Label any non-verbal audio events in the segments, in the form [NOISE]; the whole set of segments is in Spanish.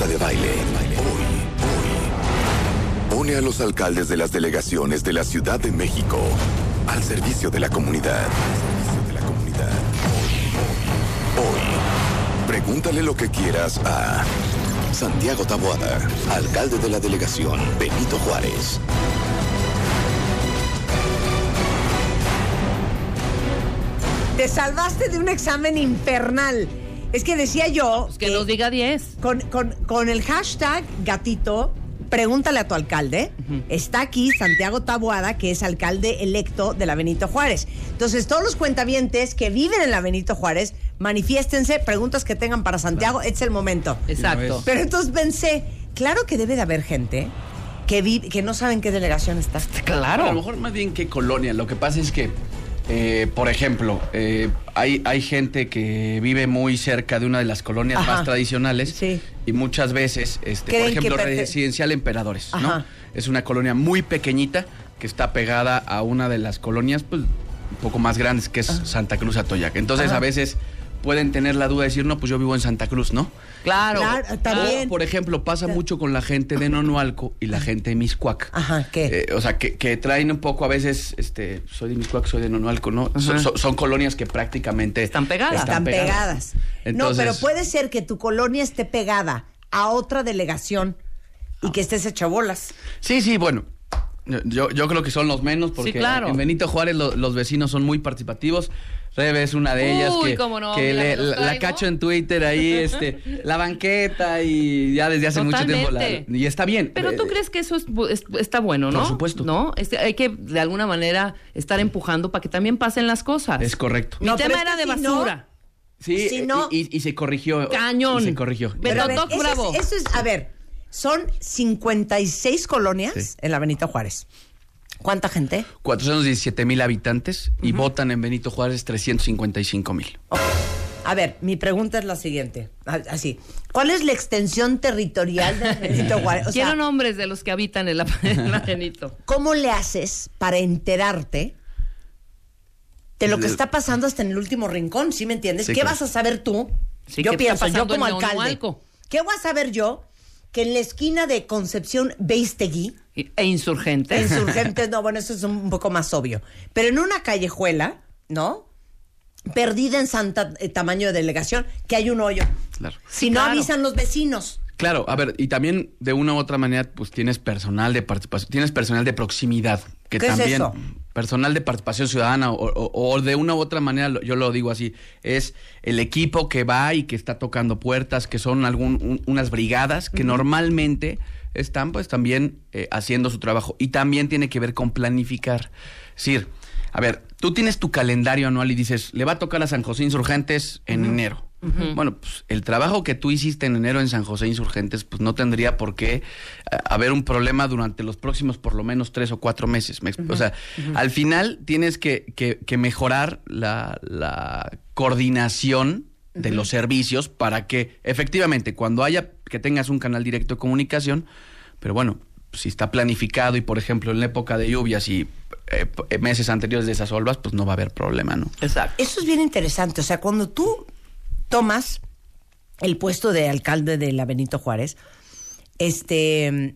De Baile. Hoy, hoy. Pone a los alcaldes de las delegaciones de la Ciudad de México al servicio de la comunidad. Hoy. Pregúntale lo que quieras a Santiago Taboada, alcalde de la delegación Benito Juárez. Te salvaste de un examen infernal. Es que decía yo. Pues que nos diga 10. Con, con- con el hashtag gatito, pregúntale a tu alcalde. Está aquí Santiago Taboada, que es alcalde electo de la Benito Juárez. Entonces, todos los cuentavientes que viven en la Benito Juárez, manifiéstense, preguntas que tengan para Santiago, es el momento. Exacto. Pero entonces pensé, claro que debe de haber gente que, vi- que no saben qué delegación está. Claro. A lo mejor más bien que colonia. Lo que pasa es que, eh, por ejemplo, eh, hay, hay gente que vive muy cerca de una de las colonias Ajá. más tradicionales Sí. y muchas veces, este, por ejemplo, residencial Emperadores, Ajá. ¿no? Es una colonia muy pequeñita que está pegada a una de las colonias, pues, un poco más grandes, que es Santa Cruz Atoyac. Entonces, a veces pueden tener la duda de decir, no, pues yo vivo en Santa Cruz, ¿no? Claro. Claro, también. O, por ejemplo, pasa mucho con la gente de Nonualco y la gente de Miscuac. Ajá, ¿qué? Eh, o sea, que, que traen un poco a veces, este, soy de Miscuac, soy de Nonualco, ¿no? Son, colonias que prácticamente Están pegadas. Están pegadas. Entonces- no, pero puede ser que tu colonia esté pegada a otra delegación y que estés hecha bolas. Sí, sí, bueno. Yo, yo creo que son los menos porque Sí, claro. en Benito Juárez lo- los vecinos son muy participativos. Rebe es una de ellas Uy, que, cómo no, que le- la, cacho en Twitter ahí, este, [LAUGHS] la banqueta y ya desde hace mucho tiempo. la- y está bien. Pero tú Eh, crees que eso es bu- es- está bueno, ¿no? Por supuesto. ¿No? Este, hay que de alguna manera estar empujando para que también pasen las cosas. Es correcto. Mi No, tema era de si no- basura. Sí, Si no- y, y- y se corrigió. Cañón. Y se corrigió. Pero Pero a ver, Doc, eso, bravo. Es, eso es, a ver, son 56 colonias Sí. en la Benito Juárez. ¿Cuánta gente? 417 mil habitantes y votan en Benito Juárez 355 mil. A ver, mi pregunta es la siguiente. Así. ¿Cuál es la extensión territorial de Benito Juárez? O [LAUGHS] sea, Quiero nombres de los que habitan en la, [LAUGHS] en la Benito. ¿cómo le haces para enterarte de lo que está pasando hasta en el último rincón? ¿Sí me entiendes? Sí, ¿Qué claro. vas a saber tú? Sí, yo ¿qué está pienso, yo como alcalde. ¿Qué voy a saber yo que en la esquina de Concepción Beistegui, E insurgentes. insurgentes, [LAUGHS] no, bueno, eso es un poco más obvio, pero en una callejuela, ¿no? Perdida en Santa eh, tamaño de delegación, que hay un hoyo. Claro. Si no claro. avisan los vecinos. Claro, a ver, y también de una u otra manera, pues tienes personal de participación, tienes personal de proximidad, que ¿Qué es también, eso? personal de participación ciudadana, o, o- o de una u otra manera, yo lo digo así, es el equipo que va y que está tocando puertas, que son algún, un- unas brigadas que normalmente están pues también eh, haciendo su trabajo. Y también tiene que ver con planificar. Es decir, a ver, tú tienes tu calendario anual y dices, le va a tocar a San José Insurgentes en enero. Bueno, pues el trabajo que tú hiciste en enero en San José Insurgentes, pues no tendría por qué eh, haber un problema durante los próximos por lo menos tres o cuatro meses. O sea, al final tienes que, que- que mejorar la, la coordinación de los servicios para que efectivamente cuando haya que tengas un canal directo de comunicación, pero bueno, si está planificado y por ejemplo en la época de lluvias y eh, meses anteriores de esas olvas, pues no va a haber problema, ¿no? Exacto. Eso es bien interesante. O sea, cuando tú tomas el puesto de alcalde de la Benito Juárez, este,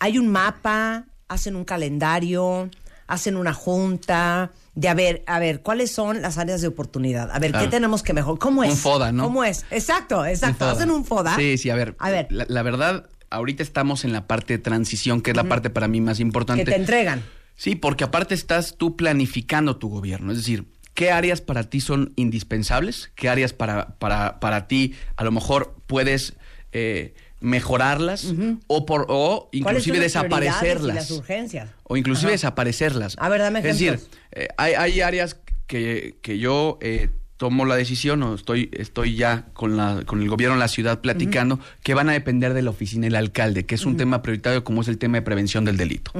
hay un mapa, hacen un calendario, hacen una junta de a ver, a ver, ¿cuáles son las áreas de oportunidad? A ver, ¿qué tenemos que mejorar? ¿Cómo es? Un FODA, ¿no? ¿Cómo es? Exacto, exacto. Un. Hacen un FODA. Sí, sí, a ver. A ver, La, la verdad, ahorita estamos en la parte de transición, que es la parte para mí más importante. que te entregan. Sí, porque aparte estás tú planificando tu gobierno. Es decir, ¿qué áreas para ti son indispensables? ¿Qué áreas para, para, para ti a lo mejor puedes eh, mejorarlas o, por, o ¿Cuáles son inclusive desaparecerlas? las urgencias? O inclusive Ajá. desaparecerlas. A ver, dame Es decir, eh, hay, hay áreas que, que yo eh, tomo la decisión o estoy, estoy ya con, la, con el gobierno de la ciudad platicando que van a depender de la oficina del alcalde, que es un tema prioritario como es el tema de prevención del delito.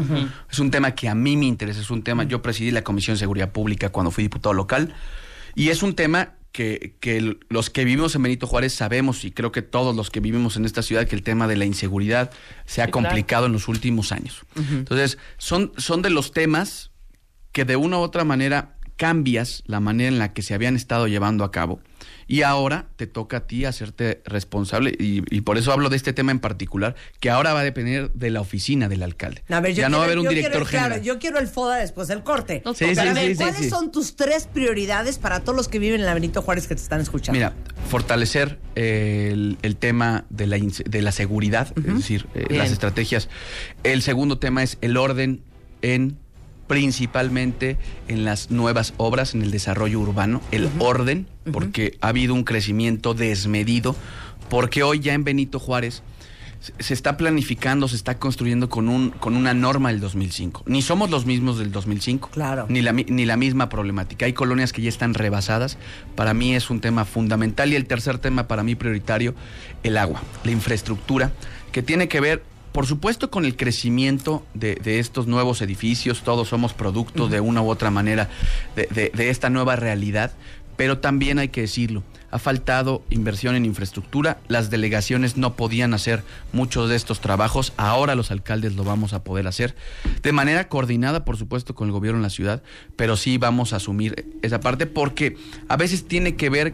Es un tema que a mí me interesa, es un tema, yo presidí la Comisión de Seguridad Pública cuando fui diputado local y es un tema que, que los que vivimos en Benito Juárez sabemos y creo que todos los que vivimos en esta ciudad que el tema de la inseguridad se ha Sí, claro. complicado en los últimos años. Entonces, son, son de los temas que de una u otra manera cambias la manera en la que se habían estado llevando a cabo Y ahora te toca a ti hacerte responsable, y, y por eso hablo de este tema en particular, que ahora va a depender de la oficina del alcalde. A ver, yo ya no va a haber un director quiero- claro, general. yo quiero el FODA después del corte. No, Sí, a ver, sí, ¿cuáles sí. son tus tres prioridades para todos los que viven en la Benito Juárez que te están escuchando? Mira, fortalecer eh, el, el tema de la, de la seguridad, es decir, eh, las estrategias. El segundo tema es el orden en principalmente en las nuevas obras, en el desarrollo urbano, el orden, porque ha habido un crecimiento desmedido, porque hoy ya en Benito Juárez se- está planificando, se está construyendo con, un, con una norma del 2005. Ni somos los mismos del 2005, Claro. ni la, ni la misma problemática. Hay colonias que ya están rebasadas. Para mí es un tema fundamental. Y el tercer tema para mí prioritario, el agua, la infraestructura, que tiene que ver, por supuesto, con el crecimiento de, de estos nuevos edificios. Todos somos producto de una u otra manera de, de- de esta nueva realidad. Pero también hay que decirlo, ha faltado inversión en infraestructura, las delegaciones no podían hacer muchos de estos trabajos, ahora los alcaldes lo vamos a poder hacer, de manera coordinada, por supuesto, con el gobierno en la ciudad, pero sí vamos a asumir esa parte porque a veces tiene que ver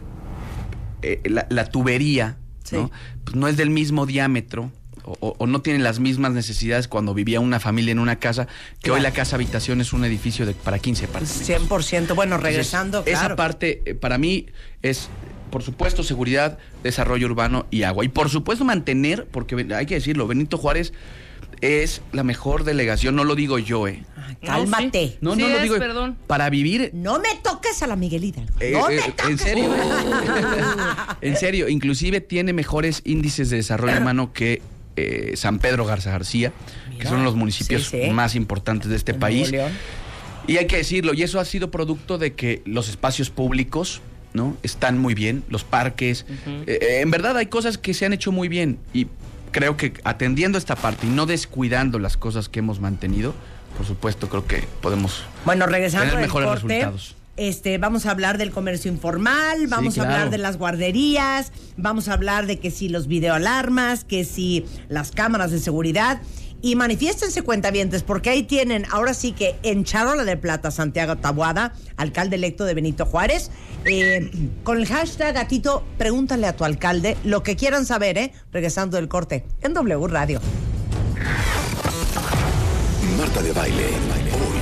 eh, la, la tubería, Sí. ¿no? Pues no es del mismo diámetro. O, no tiene las mismas necesidades cuando vivía una familia en una casa, que hoy la casa habitación es un edificio de, para 15 apartamentos. 100%. Bueno, Entonces, regresando, Esa parte, eh, para mí, es, por supuesto, seguridad, desarrollo urbano y agua. Y por supuesto, mantener, porque hay que decirlo, Benito Juárez es la mejor delegación, no lo digo yo, ¿eh? Ay, Cálmate. No, Sí no lo es, digo. perdón. Para vivir. No me toques a la Miguelita. eh, no eh, me toques. en serio. [LAUGHS] [LAUGHS] en serio, inclusive tiene mejores índices de desarrollo [COUGHS] humano que eh, San Pedro Garza García, que son los municipios Sí, sí. más importantes de este En país. Y hay que decirlo, y eso ha sido producto de que los espacios públicos, ¿no? Están muy bien, los parques. Eh, eh, en verdad hay cosas que se han hecho muy bien y creo que atendiendo esta parte y no descuidando las cosas que hemos mantenido, por supuesto creo que podemos Bueno, regresando tener mejores corte, resultados. Este, vamos a hablar del comercio informal, vamos a claro. hablar de las guarderías, vamos a hablar de que si los videoalarmas, que si las cámaras de seguridad. Y manifiéstense cuentavientes, porque ahí tienen, ahora sí que en Charola de Plata, Santiago Tabuada, alcalde electo de Benito Juárez, eh, con el hashtag gatito, pregúntale a tu alcalde lo que quieran saber, ¿eh? Regresando del corte, en W Radio. Marta de Baile.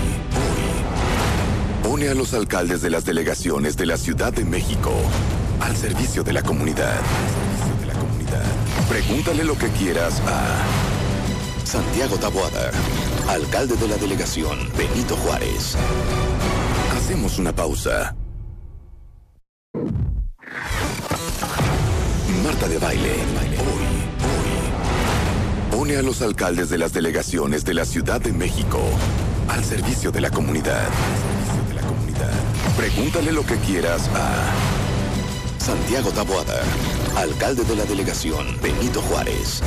Pone a los alcaldes de las delegaciones de la Ciudad de México. Al servicio de la comunidad. Pregúntale lo que quieras a Santiago Taboada, alcalde de la delegación Benito Juárez. Hacemos una pausa. Marta de Baile. Hoy, hoy. Pone a los alcaldes de las delegaciones de la Ciudad de México al servicio de la comunidad. Pregúntale lo que quieras a Santiago Taboada, alcalde de la delegación Benito Juárez.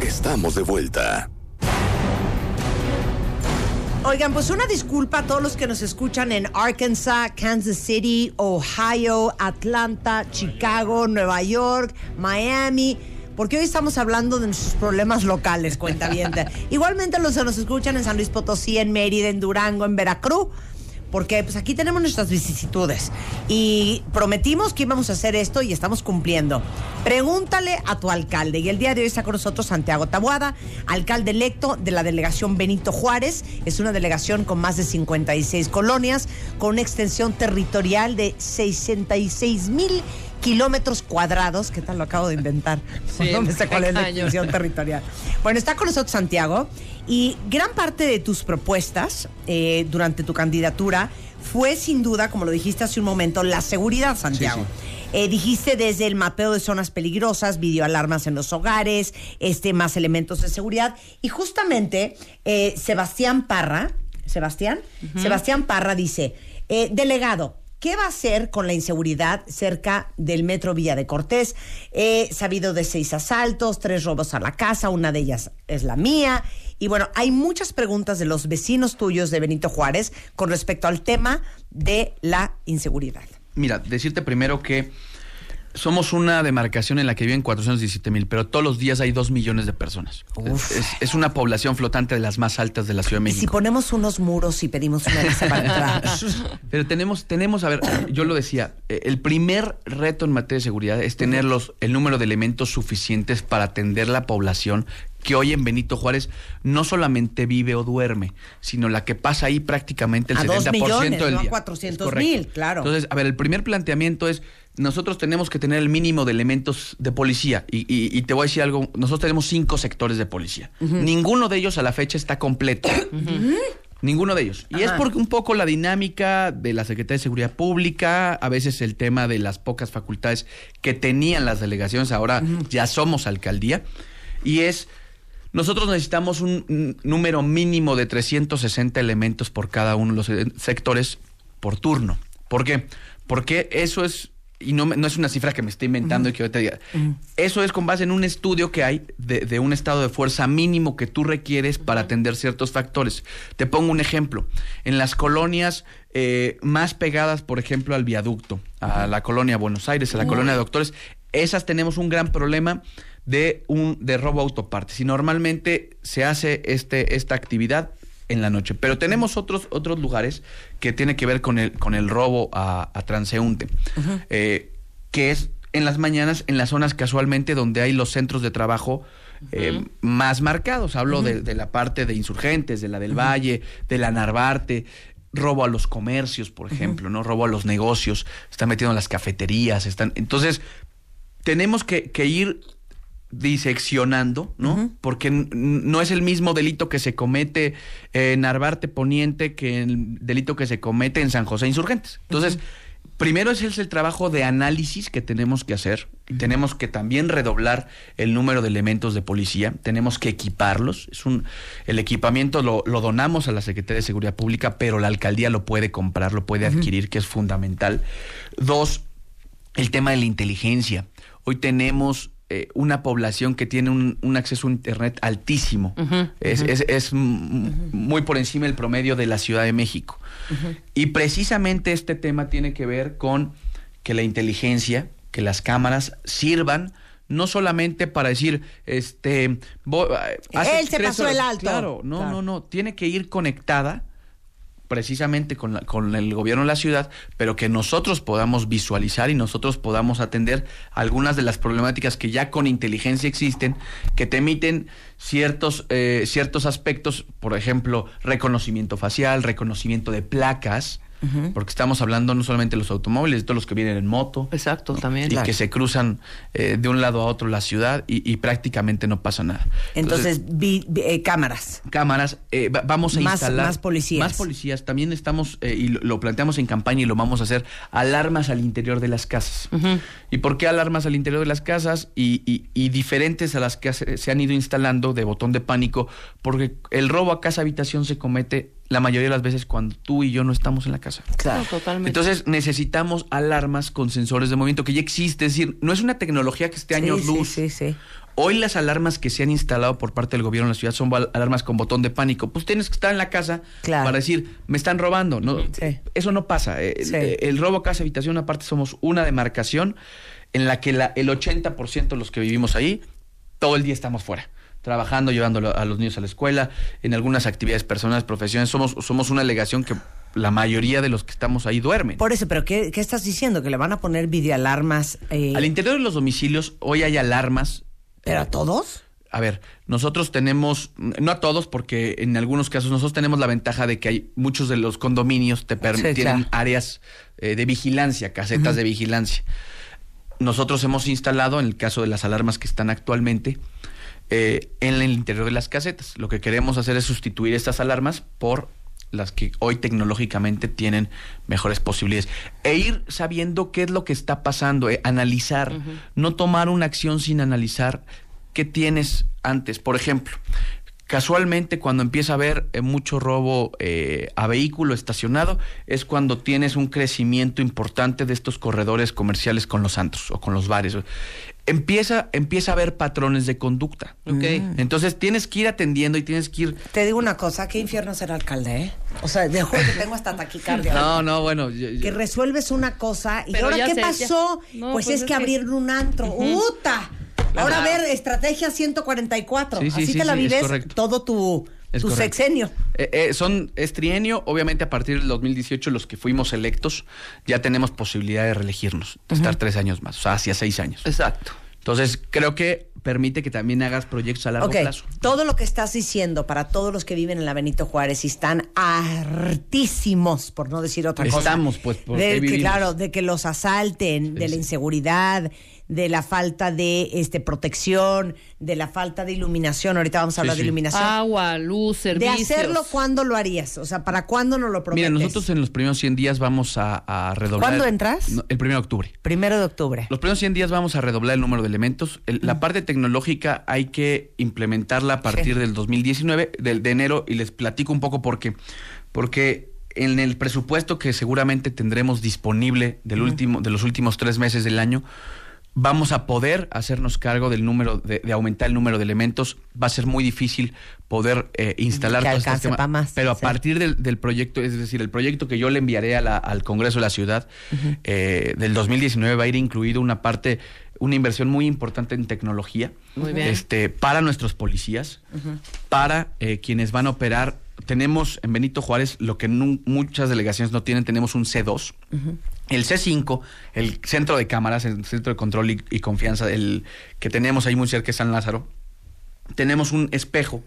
Estamos de vuelta. Oigan, pues una disculpa a todos los que nos escuchan en Arkansas, Kansas City, Ohio, Atlanta, Chicago, Nueva York, Miami, porque hoy estamos hablando de nuestros problemas locales, cuenta bien. [LAUGHS] Igualmente los que nos escuchan en San Luis Potosí, en Mérida, en Durango, en Veracruz. Porque pues aquí tenemos nuestras vicisitudes y prometimos que íbamos a hacer esto y estamos cumpliendo. Pregúntale a tu alcalde. Y el día de hoy está con nosotros Santiago Tabuada, alcalde electo de la delegación Benito Juárez. Es una delegación con más de 56 colonias, con una extensión territorial de 66 mil kilómetros cuadrados. ¿Qué tal lo acabo de inventar? [LAUGHS] Sí, no me sé cuál es la extensión territorial. Bueno, está con nosotros Santiago y gran parte de tus propuestas eh, durante tu candidatura fue sin duda, como lo dijiste hace un momento, la seguridad, Santiago. Eh, dijiste desde el mapeo de zonas peligrosas, videoalarmas en los hogares, este, más elementos de seguridad. Y justamente eh, Sebastián Parra, Sebastián, Sebastián Parra dice, eh, delegado, ¿Qué va a hacer con la inseguridad cerca del metro Villa de Cortés? He sabido de seis asaltos, tres robos a la casa, una de ellas es la mía. Y bueno, hay muchas preguntas de los vecinos tuyos de Benito Juárez con respecto al tema de la inseguridad. Mira, decirte primero que somos una demarcación en la que viven 417 mil, pero todos los días hay 2 millones de personas. Es, es una población flotante de las más altas de la Ciudad de Y si México. ponemos unos muros y pedimos una visa para entrar. [LAUGHS] Pero tenemos, tenemos, a ver, yo lo decía, eh, el primer reto en materia de seguridad es tener los, el número de elementos suficientes para atender la población que hoy en Benito Juárez no solamente vive o duerme, sino la que pasa ahí prácticamente el A 70% dos millones, del no a día. 400 Es correcto. mil, claro. Entonces, a ver, el primer planteamiento es, nosotros tenemos que tener el mínimo de elementos de policía. Y, y- y te voy a decir algo, nosotros tenemos cinco sectores de policía. Ninguno de ellos a la fecha está completo. [COUGHS] Ninguno de ellos. Y es porque un poco la dinámica de la Secretaría de Seguridad Pública, a veces el tema de las pocas facultades que tenían las delegaciones, ahora ya somos alcaldía. Y es, nosotros necesitamos un, un número mínimo de 360 elementos por cada uno de los eh, sectores por turno. ¿Por qué? Porque eso es, y no, no es una cifra que me esté inventando y que yo te diga, eso es con base en un estudio que hay de, de un estado de fuerza mínimo que tú requieres para atender ciertos factores. Te pongo un ejemplo. En las colonias eh, más pegadas, por ejemplo, al viaducto, a la colonia Buenos Aires, a la colonia de doctores, esas tenemos un gran problema de un de robo autopartes. Y normalmente se hace este, esta actividad en la noche. Pero tenemos otros, otros lugares que tiene que ver con el, con el robo a, a transeúnte, eh, que es en las mañanas, en las zonas casualmente donde hay los centros de trabajo eh, más marcados. Hablo de, de la parte de insurgentes, de la del Valle, de la Narvarte, robo a los comercios, por ejemplo, ¿no? Robo a los negocios, están metiendo en las cafeterías, están. Entonces, tenemos que, que ir diseccionando, ¿no? Porque no es el mismo delito que se comete en Narvarte Poniente que el delito que se comete en San José Insurgentes. Entonces, primero ese es el trabajo de análisis que tenemos que hacer. Tenemos que también redoblar el número de elementos de policía. Tenemos que equiparlos. Es un, el equipamiento lo, lo donamos a la Secretaría de Seguridad Pública, pero la alcaldía lo puede comprar, lo puede adquirir, que es fundamental. Dos, el tema de la inteligencia. Hoy tenemos eh, una población que tiene un, un acceso a Internet altísimo. es es- muy por encima del promedio de la Ciudad de México. Y precisamente este tema tiene que ver con que la inteligencia, que las cámaras sirvan no solamente para decir, este, hace Él se pasó el alto. Claro, no, Claro. no, no, tiene que ir conectada precisamente con, la- con el gobierno de la ciudad, pero que nosotros podamos visualizar y nosotros podamos atender algunas de las problemáticas que ya con inteligencia existen, que te emiten ciertos, eh, ciertos aspectos, por ejemplo, reconocimiento facial, reconocimiento de placas, porque estamos hablando no solamente de los automóviles, de todos los que vienen en moto. Exacto, también. Y que se cruzan eh, de un lado a otro la ciudad y, y prácticamente no pasa nada. Entonces, vi- vi- eh, cámaras. cámaras, eh, va- vamos a Más- instalar más policías. Más policías. También estamos, y lo, lo planteamos en campaña y lo vamos a hacer, alarmas al interior de las casas. ¿Y por qué alarmas al interior de las casas? Y, y- y diferentes a las que se, se han ido instalando de botón de pánico, porque el robo a casa habitación se comete la mayoría de las veces cuando tú y yo no estamos en la casa. Claro. No, totalmente. Entonces necesitamos alarmas con sensores de movimiento que ya existe, es decir, no es una tecnología que esté años sí, luz. Sí, sí, sí. Hoy las alarmas que se han instalado por parte del gobierno de la ciudad son alarmas con botón de pánico. Pues tienes que estar en la casa Claro. para decir, me están robando. No, Sí. Eso no pasa. Eh, Sí. eh, El, robo casa habitación, aparte somos una demarcación en la que la- el 80% de los que vivimos ahí, todo el día estamos fuera. Trabajando, llevando a los niños a la escuela, en algunas actividades personales, profesiones. Somos, somos una delegación que la mayoría de los que estamos ahí duermen. Por eso, pero ¿qué, qué estás diciendo? ¿Que le van a poner videoalarmas? Eh, Al interior de los domicilios, hoy hay alarmas ¿Pero a todos? A ver, nosotros tenemos, no a todos, porque en algunos casos nosotros tenemos la ventaja de que hay muchos de los condominios te perm- Sí, tienen claro. áreas eh, de vigilancia, casetas de vigilancia. Nosotros hemos instalado, en el caso de las alarmas que están actualmente, eh, en el interior de las casetas. Lo que queremos hacer es sustituir estas alarmas por las que hoy tecnológicamente tienen mejores posibilidades. E ir sabiendo qué es lo que está pasando, eh, analizar, no tomar una acción sin analizar qué tienes antes. Por ejemplo, casualmente cuando empieza a haber eh, mucho robo eh, a vehículo estacionado, es cuando tienes un crecimiento importante de estos corredores comerciales con los antros o con los bares. Empieza, empieza a haber patrones de conducta. Ok. Entonces tienes que ir atendiendo y tienes que ir... Te digo una cosa, qué infierno ser alcalde, ¿eh? O sea, de que tengo hasta taquicardia. [LAUGHS] No, no, bueno. yo- yo- Que resuelves una cosa y Pero ahora qué sé, pasó? No, pues, pues es es que que- abrieron un antro. ¡Uta! Ahora a ver, estrategia 144. Sí, sí, Así sí, te la vives todo tu, Es tu correcto. sexenio. Eh, eh, son, es trienio, obviamente a partir del 2018 los que fuimos electos ya tenemos posibilidad de reelegirnos, de estar tres años más, o sea, hacia seis años. Exacto. Entonces creo que permite que también hagas proyectos a largo plazo. todo lo que estás diciendo para todos los que viven en la Benito Juárez y están hartísimos, por no decir otra cosa. Estamos, pues, porque de que, claro, de que los asalten, de la sí. inseguridad, de la falta de este protección, de la falta de iluminación. Ahorita vamos a Sí, hablar de iluminación. Agua, luz, de servicios. hacerlo, ¿cuándo lo harías? O sea, ¿para cuándo nos lo prometes? Mira, nosotros en los primeros 100 días vamos a, a redoblar. ¿Cuándo entras? No, el 1 de octubre. Primero de octubre. Los primeros 100 días vamos a redoblar el número de elementos. El- La parte tecnológica hay que implementarla a partir Sí. del 2019, del, de enero, y les platico un poco por qué. Porque en el presupuesto que seguramente tendremos disponible del último, de los últimos tres meses del año, vamos a poder hacernos cargo del número, de, de aumentar el número de elementos. Va a ser muy difícil poder eh, instalar Que alcance temas, pa' más, Pero a sí. partir del, del proyecto, es decir, el proyecto que yo le enviaré a la- al Congreso de la Ciudad eh, del 2019 va a ir incluido una parte, una inversión muy importante en tecnología. Muy bien. Este, para nuestros policías, para eh, quienes van a operar. Tenemos en Benito Juárez lo que muchas delegaciones no tienen, tenemos un C2. El C5, el centro de cámaras, el centro de control y, y confianza, el que tenemos ahí muy cerca de San Lázaro, tenemos un espejo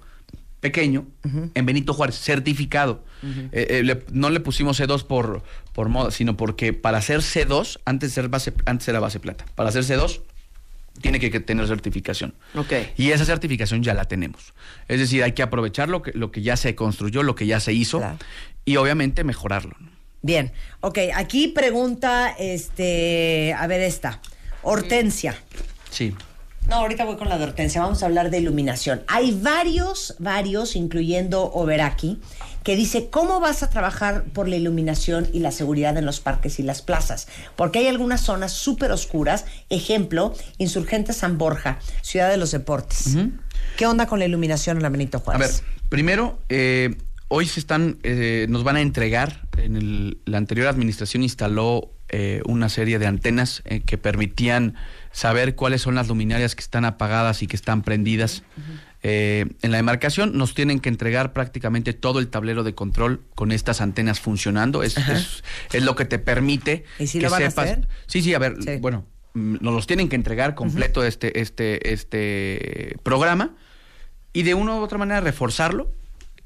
pequeño en Benito Juárez, certificado. Eh, eh, le- no le pusimos C2 por, por moda, sino porque para hacer C2, antes, ser base, antes era base plata. Para hacer C2, tiene que, que tener certificación. Ok. Y esa certificación ya la tenemos. Es decir, hay que aprovechar lo que, lo que ya se construyó, lo que ya se hizo, Claro. y obviamente mejorarlo. ¿no? Bien, ok, aquí pregunta, este, a ver esta, Hortensia. Sí. No, ahorita voy con la de Hortensia, vamos a hablar de iluminación. Hay varios, varios, incluyendo Overaki, que dice, ¿cómo vas a trabajar por la iluminación y la seguridad en los parques y las plazas? Porque hay algunas zonas súper oscuras, ejemplo, Insurgente San Borja, Ciudad de los Deportes. ¿Qué onda con la iluminación en la Benito A ver, Juárez? primero, eh, hoy se están, eh, nos van a entregar, en el- la anterior administración instaló eh, una serie de antenas eh, que permitían saber cuáles son las luminarias que están apagadas y que están prendidas. Eh, en la demarcación nos tienen que entregar prácticamente todo el tablero de control con estas antenas funcionando. Es, es- es lo que te permite ¿Y si que lo van a sepas. hacer? Sí, sí, a ver, Sí. bueno, mm, nos los tienen que entregar completo este, este, este programa y de una u otra manera reforzarlo.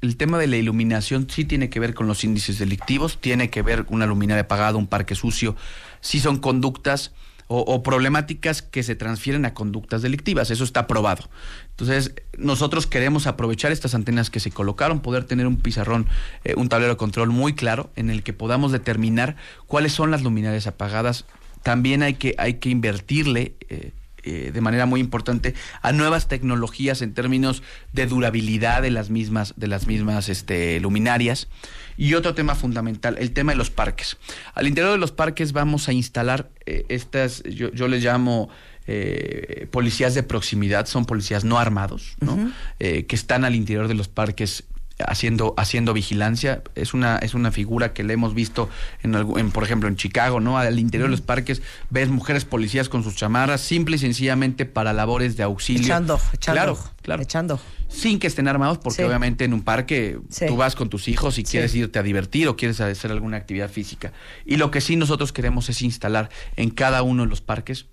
El tema de la iluminación sí tiene que ver con los índices delictivos, tiene que ver una luminaria apagada, un parque sucio, sí son conductas o, o problemáticas que se transfieren a conductas delictivas, eso está probado. Entonces, nosotros queremos aprovechar estas antenas que se colocaron, poder tener un pizarrón, eh, un tablero de control muy claro en el que podamos determinar cuáles son las luminarias apagadas. También hay que, hay que invertirle eh, eh, de manera muy importante a nuevas tecnologías en términos de durabilidad de las mismas, de las mismas este, luminarias. Y otro tema fundamental, el tema de los parques. Al interior de los parques vamos a instalar eh, estas, yo, yo les llamo eh, policías de proximidad, son policías no armados, ¿no? Eh, que están al interior de los parques haciendo haciendo vigilancia es una es una figura que le hemos visto en, en, por ejemplo en Chicago no al interior de los parques ves mujeres policías con sus chamarras simple y sencillamente para labores de auxilio Echando, echando, claro claro echando. sin que estén armados porque Sí. obviamente en un parque Sí. tú vas con tus hijos y Sí. quieres irte a divertir o quieres hacer alguna actividad física y lo que sí nosotros queremos es instalar en cada uno de los parques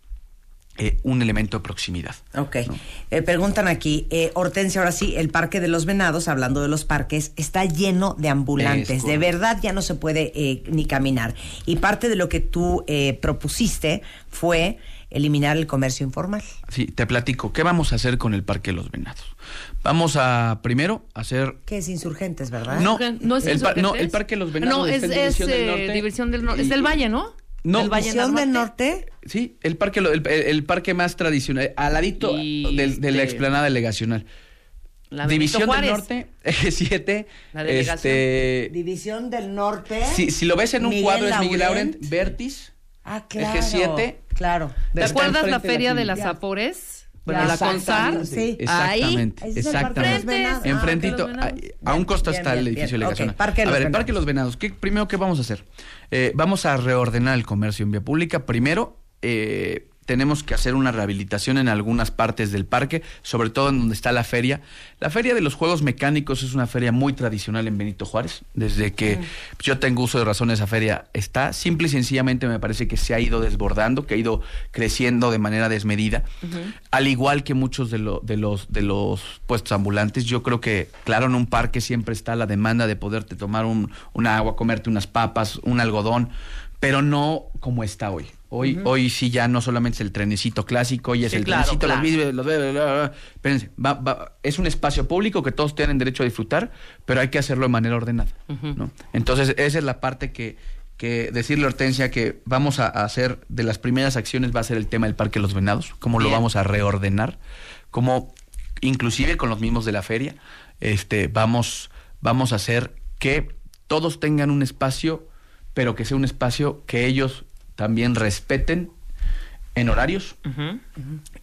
eh, un elemento de proximidad Ok. Eh, preguntan aquí, eh, Hortensia, ahora sí, el Parque de los Venados, hablando de los parques, está lleno de ambulantes. Es De verdad ya no se puede eh, ni caminar. Y parte de lo que tú eh, propusiste fue eliminar el comercio informal. Sí, te platico. ¿Qué vamos a hacer con el Parque de los Venados? Vamos a, primero, hacer... Que es insurgentes, ¿verdad? No, ¿No es el par- no, Insurgentes? el Parque de los Venados No, es, es División del eh, Norte. División del Norte. Es del Valle, ¿no? No, del Valle División del Norte. Sí, el parque, lo- el, el- el parque más tradicional, al ladito Y de, la este- explanada delegacional. La División Juárez. del Norte, [LAUGHS] eje 7. La delegación. Este, División del Norte. si, si lo ves en un Miguel cuadro es Miguel Laurent. Laurent, Vertis, Ah, claro. Eje 7. Claro. ¿Te acuerdas la enfrente de la feria de las Afores? Bueno, la CONSAR. exactamente, sí. Ahí. Exactamente, es los exactamente. Ah, Enfrentito, los a, un costo Bien, está el edificio bien. de la Ok, Parque de a ver, el. Parque de los Venados, ¿qué, primero, ¿qué vamos a hacer? Eh, vamos a reordenar el comercio en vía pública. Primero, eh, tenemos que hacer una rehabilitación en algunas partes del parque, sobre todo en donde está la feria. La feria de los juegos mecánicos es una feria muy tradicional en Benito Juárez. Desde que yo tengo uso de razón, esa feria está. Simple y sencillamente me parece que se ha ido desbordando, que ha ido creciendo de manera desmedida. Al igual que muchos de, lo- de los, de los puestos ambulantes, yo creo que, claro, en un parque siempre está la demanda de poderte tomar un, un agua, comerte unas papas, un algodón, pero no como está hoy. Hoy, hoy sí ya no solamente es el trenecito clásico, hoy es Sí, el claro, trenecito, claro. los los bla. Espérense, va- va- es un espacio público que todos tienen derecho a disfrutar, pero hay que hacerlo de manera ordenada. ¿no? Entonces, esa es la parte que, que decirle a Hortensia que vamos a, hacer, de las primeras acciones va a ser el tema del Parque de los Venados, cómo lo vamos a reordenar, cómo inclusive con los mismos de la feria, este, vamos, vamos a hacer que todos tengan un espacio, pero que sea un espacio que ellos también respeten en horarios,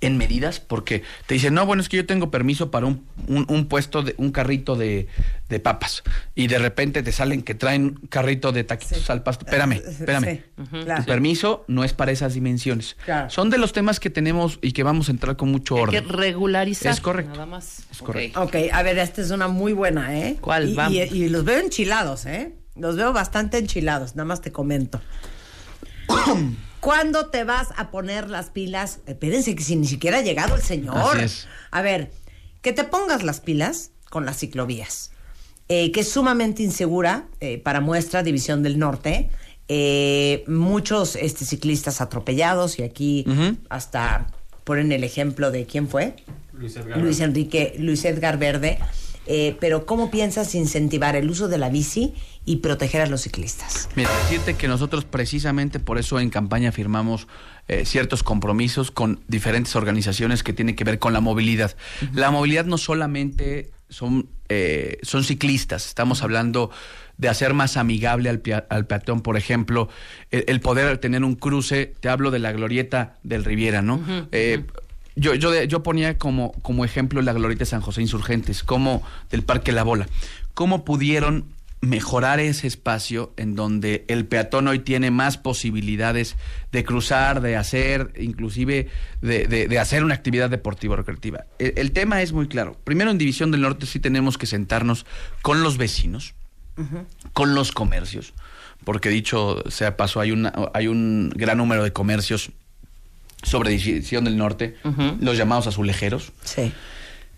en medidas, porque te dicen, no, bueno, es que yo tengo permiso para un, un- un puesto, de un carrito de, de papas, y de repente te salen que traen un carrito de taquitos al pasto. Espérame, espérame. Sí, claro. Tu permiso no es para esas dimensiones. Claro. Son de los temas que tenemos y que vamos a entrar con mucho Hay que orden. regularizar. Es correcto. Nada más. Es correcto. Ok, a ver, esta es una muy buena, ¿eh? ¿Cuál? Y, Vamos. y- y los veo enchilados, ¿eh? Los veo bastante enchilados, nada más te comento. [COUGHS] ¿Cuándo te vas a poner las pilas? Espérense que si ni siquiera ha llegado el señor. Así es. A ver, que te pongas las pilas con las ciclovías, eh, que es sumamente insegura eh, para muestra División del Norte. Eh, muchos este, ciclistas atropellados y aquí hasta ponen el ejemplo de quién fue. Luis Enrique, Luis Edgar Verde. Eh, pero ¿cómo piensas incentivar el uso de la bici y proteger a los ciclistas? Mira, decirte que nosotros precisamente por eso en campaña firmamos eh, ciertos compromisos con diferentes organizaciones que tienen que ver con la movilidad. La movilidad no solamente son, eh, son ciclistas, estamos hablando de hacer más amigable al, al peatón, por ejemplo, el, el poder tener un cruce, te hablo de la glorieta del Riviera, ¿no? Eh, yo, yo, yo ponía como, como ejemplo la glorieta de San José Insurgentes, como del Parque La Bola. ¿Cómo pudieron mejorar ese espacio en donde el peatón hoy tiene más posibilidades de cruzar, de hacer, inclusive de, de- de hacer una actividad deportiva o recreativa? El, el tema es muy claro. Primero, en División del Norte sí tenemos que sentarnos con los vecinos, con los comercios, porque dicho sea paso, hay, una, hay un gran número de comercios sobre División del Norte, los llamados azulejeros, Sí.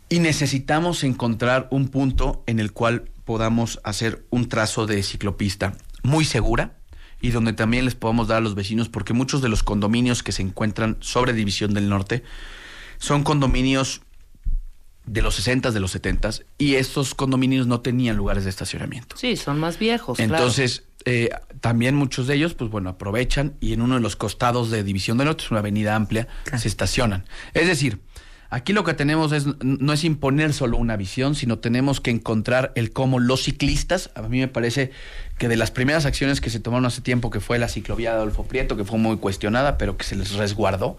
y necesitamos encontrar un punto en el cual podamos hacer un trazo de ciclopista muy segura y donde también les podamos dar a los vecinos, porque muchos de los condominios que se encuentran sobre División del Norte son condominios de los 60 de los 70 y estos condominios no tenían lugares de estacionamiento. Sí, son más viejos. claro. Entonces, eh, también muchos de ellos, pues bueno, aprovechan y en uno de los costados de División del Norte, es una avenida amplia, se estacionan. Es decir, aquí lo que tenemos es no es imponer solo una visión, sino tenemos que encontrar el cómo los ciclistas, a mí me parece que de las primeras acciones que se tomaron hace tiempo, que fue la ciclovía de Adolfo Prieto, que fue muy cuestionada, pero que se les resguardó,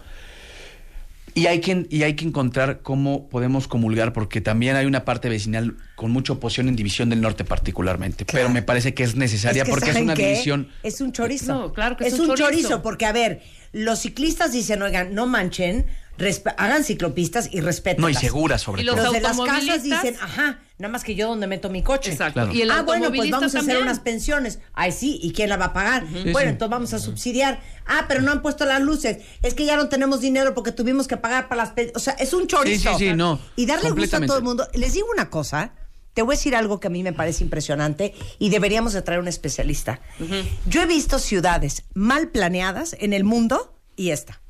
y hay, que, y hay que encontrar cómo podemos comulgar, porque también hay una parte vecinal con mucha oposición en División del Norte particularmente. Claro. Pero me parece que es necesaria que, porque es ¿saben una qué? división... Es un chorizo. No, claro que es, es un un chorizo. chorizo. porque a ver, los ciclistas dicen, oigan, no manchen, hagan ciclopistas y respeten. No, y segura sobre Y los todo. Los de las casas dicen, ajá, nada más que yo donde meto mi coche. Exacto. Claro. Y el ah, bueno, pues vamos a hacer unas pensiones. Ay, sí, ¿y quién la va a pagar? Sí, bueno, sí. entonces vamos a subsidiar. Ah, pero no han puesto las luces. Es que ya no tenemos dinero porque tuvimos que pagar para las pensiones. O sea, es un chorizo. Sí, sí, sí, no, Y darle gusto a todo el mundo. Les digo una cosa. Te voy a decir algo que a mí me parece impresionante y deberíamos de traer un especialista. Yo he visto ciudades mal planeadas en el mundo y esta.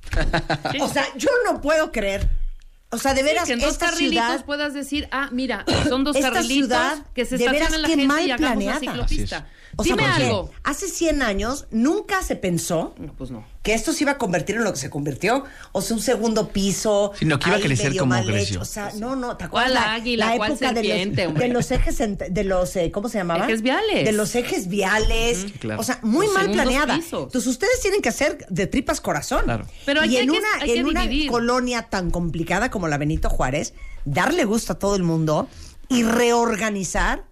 Sí. [LAUGHS] O sea, yo no puedo creer. O sea, de Sí, veras, que en dos esta carrilitos ciudad... puedas decir, ah, mira, son dos Esta carrilitos ciudad, que se de veras, la qué gente mal y hagamos planeada. la ciclopista. O sea, Dime algo. hace 100 años nunca se pensó No, pues no. que esto se iba a convertir en lo que se convirtió, o sea, un segundo piso. Sino que iba a crecer como creció. O sea, no, no, ¿te acuerdas? ¿Cuál la- águila? la ¿Cuál época de los, hombre? de los ejes, de los, eh, ¿cómo se llamaba? Ejes viales. De los ejes viales. claro. O sea, muy Los mal planeada. pisos. Entonces, ustedes tienen que hacer de tripas corazón. Claro. Pero y en que- una, en una colonia tan complicada como la Benito Juárez, darle gusto a todo el mundo y reorganizar,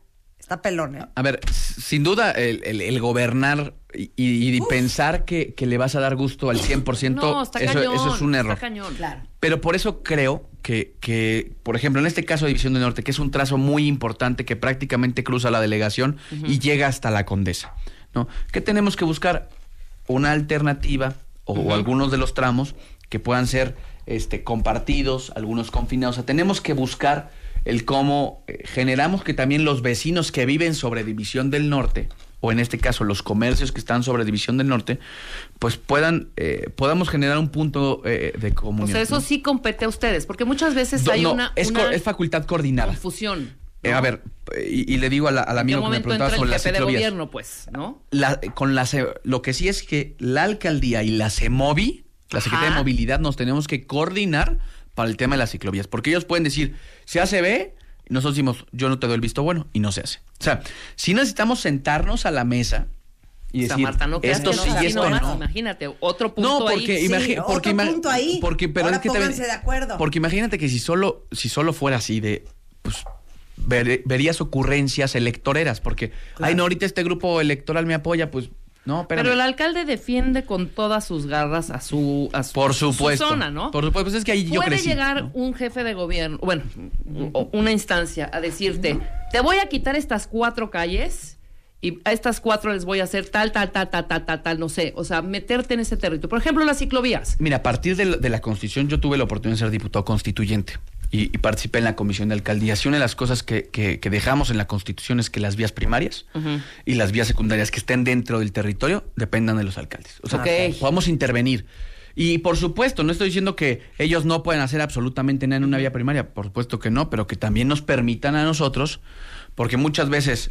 está pelón, ¿eh? A ver, sin duda, el, el- el gobernar y, y- y pensar que, que le vas a dar gusto al 100%, No, está eso, cañón. eso es un error. Está cañón. Claro. Pero por eso creo que, que, por ejemplo, en este caso de División del Norte, que es un trazo muy importante que prácticamente cruza la delegación y llega hasta la Condesa, ¿no? Que tenemos que buscar una alternativa o, o algunos de los tramos que puedan ser este, compartidos, algunos confinados. O sea, tenemos que buscar el cómo eh, generamos que también los vecinos que viven sobre División del Norte, o en este caso los comercios que están sobre División del Norte, pues puedan, eh, podamos generar un punto eh, de O comunión. sea, eso ¿no? sí compete a ustedes, porque muchas veces Do- hay no, una, es, una es facultad coordinada. confusión. Eh, a ver, y, y le digo a la- al ¿En qué amigo que me preguntaba sobre las jefe de ciclovías. gobierno, pues, no? La- con la lo que sí es que la alcaldía y la CEMOVI, la Secretaría Ajá. de Movilidad, nos tenemos que coordinar para el tema de las ciclovías. Porque ellos pueden decir, se hace ve, y nosotros decimos, yo no te doy el visto bueno, y no se hace. O sea, si necesitamos sentarnos a la mesa y o sea, decir, Marta, no esto sí y esto no. Imagínate, otro punto No, porque ahí. imagi- Sí, porque otro punto ahí. Porque, pero Ahora es que te- pónganse de acuerdo. Porque imagínate que si solo, si solo fuera así de, pues, ver- verías ocurrencias electoreras, porque, ay, no, ahorita este grupo electoral me apoya, pues, no, espérame. Pero el alcalde defiende con todas sus garras a su, a su, Por su supuesto. zona, ¿no? Por supuesto, pues es que ahí yo Puede crecí. llegar ¿no? un jefe de gobierno, bueno, una instancia a decirte, te voy a quitar estas cuatro calles y a estas cuatro les voy a hacer tal, tal, tal, tal, tal, tal, tal, no sé, o sea, meterte en ese territorio. Por ejemplo, las ciclovías. Mira, a partir de la, de la Constitución, yo tuve la oportunidad de ser diputado constituyente y, y participé en la comisión de alcaldías. Y una de las cosas que, que- que dejamos en la Constitución es que las vías primarias y las vías secundarias que estén dentro del territorio dependan de los alcaldes. O sea, Ok. podamos intervenir. Y por supuesto, no estoy diciendo que ellos no pueden hacer absolutamente nada en una vía primaria, por supuesto que no, pero que también nos permitan a nosotros, porque muchas veces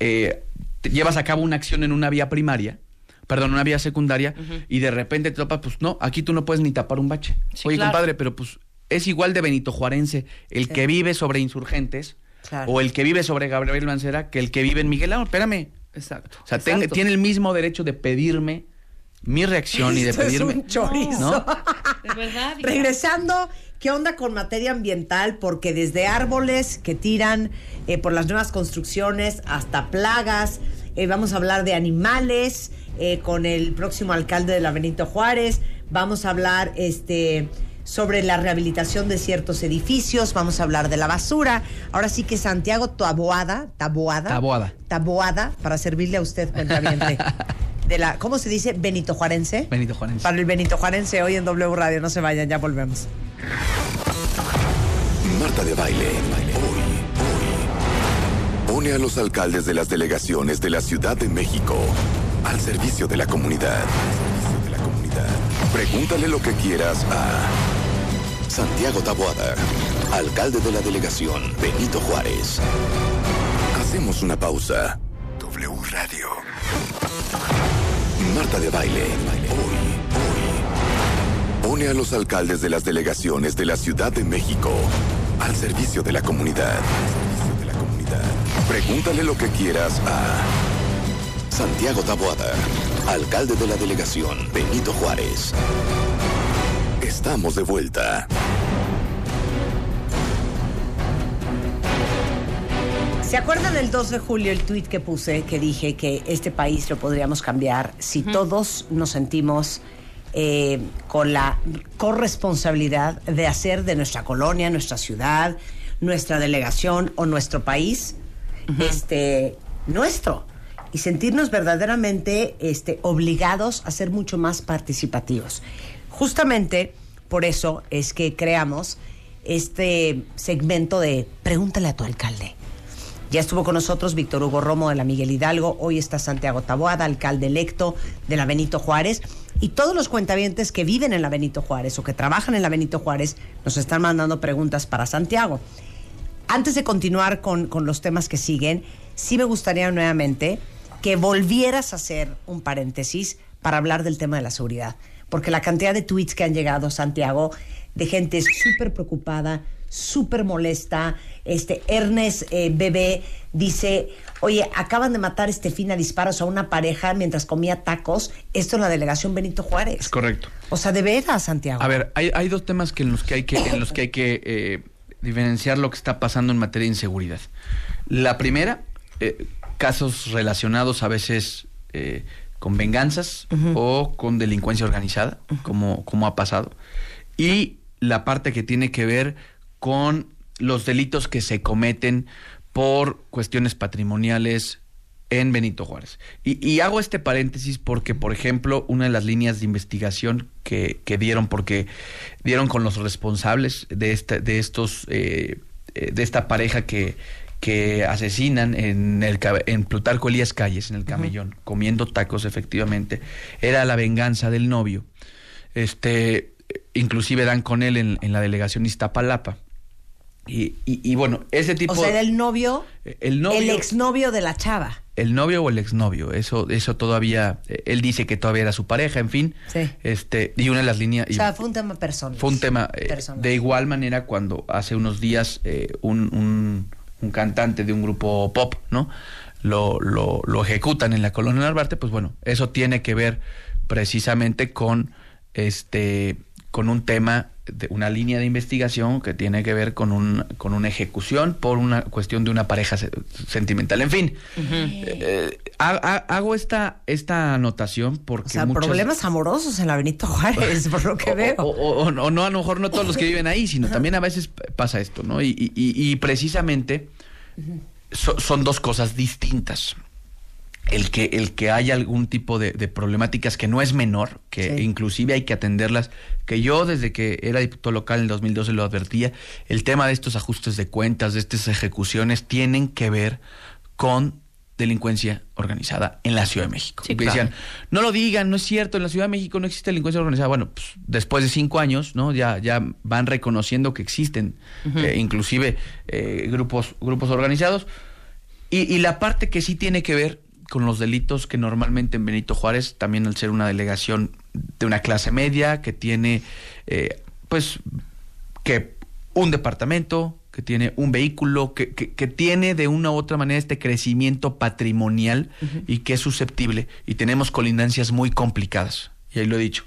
eh, llevas a cabo una acción en una vía primaria, perdón, una vía secundaria, y de repente te topas, pues no, aquí tú no puedes ni tapar un bache. Sí, Oye, claro. compadre, pero pues es igual de Benito Juarense el que vive sobre insurgentes Claro. o el que vive sobre Gabriel Mancera que el que vive en Miguel Ángel. Espérame. Exacto. O sea, ten- tiene el mismo derecho de pedirme mi reacción y de [LAUGHS] Esto es pedirme. un chorizo. ¿no? [LAUGHS] De verdad. Regresando, ¿qué onda con materia ambiental? Porque desde árboles que tiran eh, por las nuevas construcciones hasta plagas, eh, vamos a hablar de animales eh, con el próximo alcalde de la Benito Juárez, vamos a hablar este sobre la rehabilitación de ciertos edificios, vamos a hablar de la basura. Ahora sí que Santiago Taboada, Taboada, Taboada. Taboada, para servirle a usted, cuentaviente. De la, ¿Cómo se dice? Benito Juarense. Benito Juarense. Para el Benito Juarense hoy en W Radio. No se vayan, ya volvemos. Marta de Baile. Hoy, hoy. Pone a los alcaldes de las delegaciones de la Ciudad de México al servicio de la comunidad. Al servicio de la comunidad. Pregúntale lo que quieras a Santiago Taboada, alcalde de la delegación Benito Juárez. Hacemos una pausa. W Radio. Marta de Baile. Hoy, hoy. Pone a los alcaldes de las delegaciones de la Ciudad de México al servicio de la comunidad. Pregúntale lo que quieras a Santiago Taboada, alcalde de la delegación Benito Juárez. Estamos de vuelta. ¿Se acuerdan el 2 de julio el tuit que puse que dije que este país lo podríamos cambiar si todos nos sentimos eh, con la corresponsabilidad de hacer de nuestra colonia, nuestra ciudad, nuestra delegación o nuestro país este nuestro y sentirnos verdaderamente este, obligados a ser mucho más participativos. Justamente por eso es que creamos este segmento de Pregúntale a tu alcalde. Ya estuvo con nosotros Víctor Hugo Romo de la Miguel Hidalgo, hoy está Santiago Taboada, alcalde electo de la Benito Juárez, y todos los cuentavientes que viven en la Benito Juárez o que trabajan en la Benito Juárez nos están mandando preguntas para Santiago. Antes de continuar con, con los temas que siguen, sí me gustaría nuevamente que volvieras a hacer un paréntesis para hablar del tema de la seguridad. Porque la cantidad de tweets que han llegado, Santiago, de gente súper preocupada, súper molesta. Este, Ernest eh, Bebé dice, oye, acaban de matar este fin a disparos a una pareja mientras comía tacos. Esto en la delegación Benito Juárez. Es correcto. O sea, de veras, Santiago. A ver, hay, hay dos temas que en los que hay que, en los que hay que eh, diferenciar lo que está pasando en materia de inseguridad. La primera, eh, casos relacionados a veces eh, con venganzas o con delincuencia organizada, como, como ha pasado. Y la parte que tiene que ver con los delitos que se cometen por cuestiones patrimoniales en Benito Juárez. Y, y hago este paréntesis porque, por ejemplo, una de las líneas de investigación que, que dieron, porque dieron con los responsables de, este, de estos, eh, eh, de esta pareja que, que asesinan en, el, en Plutarco Elías Calles, en el camellón, comiendo tacos, efectivamente, era la venganza del novio. Este, inclusive dan con él en, en la delegación Iztapalapa. Y, y, y bueno, ese tipo... o sea, era el novio, el novio, el exnovio de la chava. el novio o el exnovio, eso, eso todavía, eh, él dice que todavía era su pareja, en fin. Sí. Este, y una de las líneas. O y sea, fue un tema personal. fue un tema. eh, Personal. de igual manera, cuando hace unos días eh, un, un- un cantante de un grupo pop, ¿no? Lo, lo, lo ejecutan en la colonia Narvarte, pues bueno, eso tiene que ver precisamente con este con un tema de una línea de investigación que tiene que ver con un con una ejecución por una cuestión de una pareja se- sentimental. En fin, eh, ha- ha- hago esta esta anotación porque O sea, problemas amorosos en la Benito Juárez, por lo que o- veo. O, o- no, a lo mejor no todos los que viven ahí, sino también a veces pasa esto, ¿no? Y, y- y- y precisamente so- son dos cosas distintas. El que, el que haya algún tipo de, de problemáticas que no es menor, que Sí. inclusive hay que atenderlas, que yo desde que era diputado local en el 2012 lo advertía, el tema de estos ajustes de cuentas, de estas ejecuciones, tienen que ver con delincuencia organizada en la Ciudad de México. Sí, Que claro. decían, no lo digan, no es cierto, en la Ciudad de México no existe delincuencia organizada. Bueno, pues, después de cinco años, ¿no? Ya, ya van reconociendo que existen, eh, inclusive eh, grupos, grupos organizados. Y, y la parte que sí tiene que ver con los delitos que normalmente en Benito Juárez, también al ser una delegación de una clase media, que tiene, eh, pues, que un departamento, que tiene un vehículo, que, que- que tiene de una u otra manera este crecimiento patrimonial y que es susceptible. Y tenemos colindancias muy complicadas. Y ahí lo he dicho.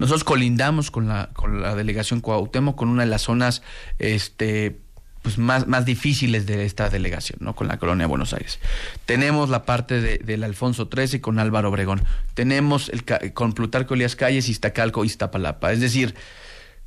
Nosotros colindamos con la, con la delegación Cuauhtémoc, con una de las zonas este, pues más, más difíciles de esta delegación, ¿no? Con la colonia de Buenos Aires. Tenemos la parte de- del Alfonso XIII con Álvaro Obregón. Tenemos el, con Plutarco Elías Calles, Iztacalco, Iztapalapa. Es decir,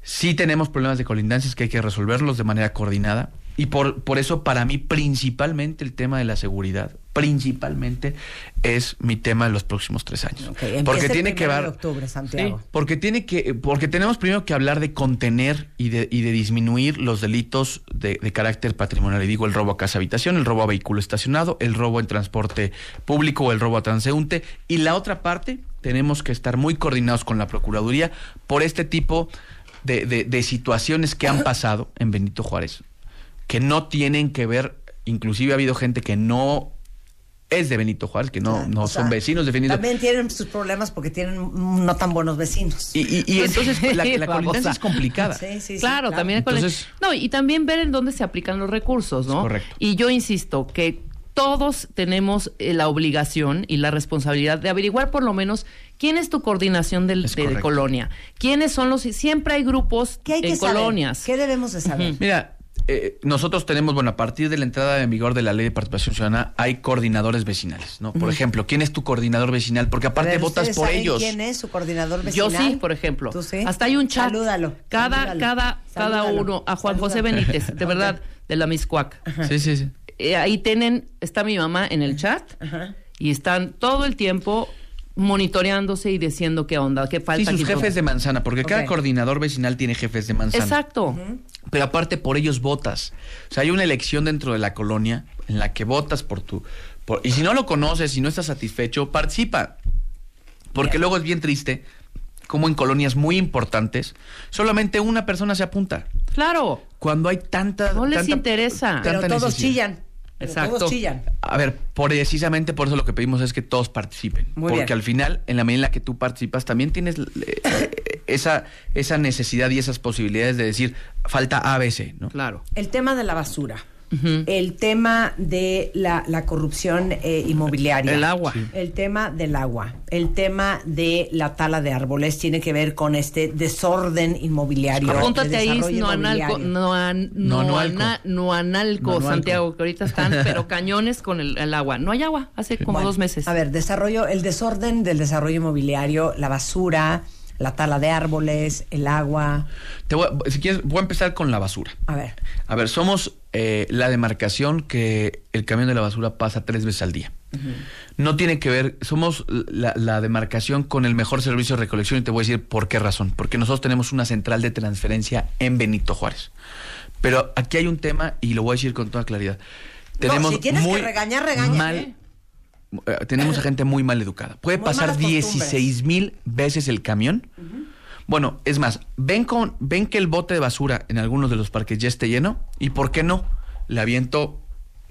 sí tenemos problemas de colindancias que hay que resolverlos de manera coordinada. Y por, por eso, para mí, principalmente el tema de la seguridad, principalmente es mi tema de los próximos tres años. Porque tiene que ver. octubre, Santiago. Sí, porque tiene que, porque tenemos primero que hablar de contener y de, y de disminuir los delitos de, de carácter patrimonial. Y digo el robo a casa habitación, el robo a vehículo estacionado, el robo en transporte público o el robo a transeúnte. Y la otra parte, tenemos que estar muy coordinados con la Procuraduría por este tipo de, de- de situaciones que han pasado en Benito Juárez, que no tienen que ver, inclusive ha habido gente que no es de Benito Juárez, que no, Claro, no o son sea, vecinos de Benito También tienen sus problemas porque tienen no tan buenos vecinos. Y, y- y Pues entonces sí, [LAUGHS] la, la colindancia es complicada. Sí, sí, sí, claro, también Entonces- no y también ver en dónde se aplican los recursos, ¿no? Es correcto. Y yo insisto que todos tenemos eh, la obligación y la responsabilidad de averiguar por lo menos quién es tu coordinación del- Es de, colonia, quiénes son los siempre hay grupos ¿Qué hay que en saber? colonias. ¿Qué debemos de saber? Mira, eh, nosotros tenemos, bueno, a partir de la entrada en vigor de la ley de participación ciudadana, hay coordinadores vecinales, ¿no? Por ejemplo, ¿quién es tu coordinador vecinal? Porque aparte ver, votas ¿ustedes por saben ellos. ¿Quién es su coordinador Yo vecinal? sí, por ejemplo. ¿Tú sí? Hasta hay un chat. Salúdalo. Cada, salúdalo, cada, cada uno. A Juan José. Benítez, de [LAUGHS] verdad, de la Miscuac. Sí, sí, sí. Eh, ahí tienen, está mi mamá en el chat Ajá. y están todo el tiempo monitoreándose y diciendo qué onda, qué Sí, falta. sus qué jefes de manzana, porque cada coordinador vecinal tiene jefes de manzana. Exacto. Pero aparte por ellos votas. O sea, hay una elección dentro de la colonia en la que votas por tu... por- y si no lo conoces, si no estás satisfecho, participa. Porque luego es bien triste como en colonias muy importantes, solamente una persona se apunta. Claro. Cuando hay tanta... No les tanta- interesa. Pero todos necesidad. chillan. Exacto. Todos chillan. A ver, precisamente por eso lo que pedimos es que todos participen. Muy porque bien. al final, en la medida en la que tú participas, también tienes eh, [COUGHS] esa, esa necesidad y esas posibilidades de decir, falta ABC, ¿no? Claro. El tema de la basura. El tema de la, la corrupción eh, inmobiliaria. El agua. Sí. El tema del agua. El tema de la tala de árboles tiene que ver con este desorden inmobiliario. Apúntate ahí, inmobiliario. Noan- No. Noana- Noanalco, Noanalco. Santiago, que ahorita están, pero [LAUGHS] cañones con el, el agua. No hay agua, hace como Bueno, dos meses. A ver, desarrollo, el desorden del desarrollo inmobiliario, la basura, la tala de árboles, el agua. Te voy a- si quieres, voy a empezar con la basura. A ver. A ver, somos eh, la demarcación que el camión de la basura pasa tres veces al día. No tiene que ver, somos la, la demarcación con el mejor servicio de recolección y te voy a decir por qué razón. Porque nosotros tenemos una central de transferencia en Benito Juárez. Pero aquí hay un tema y lo voy a decir con toda claridad. Tenemos si tienes que muy regañar, regaña, mal- ¿eh? eh, tenemos a gente muy mal educada. Puede Muy pasar malas costumbres. 16 mil veces el camión. Bueno, es más, ven con, ven que el bote de basura en algunos de los parques ya esté lleno y por qué no le aviento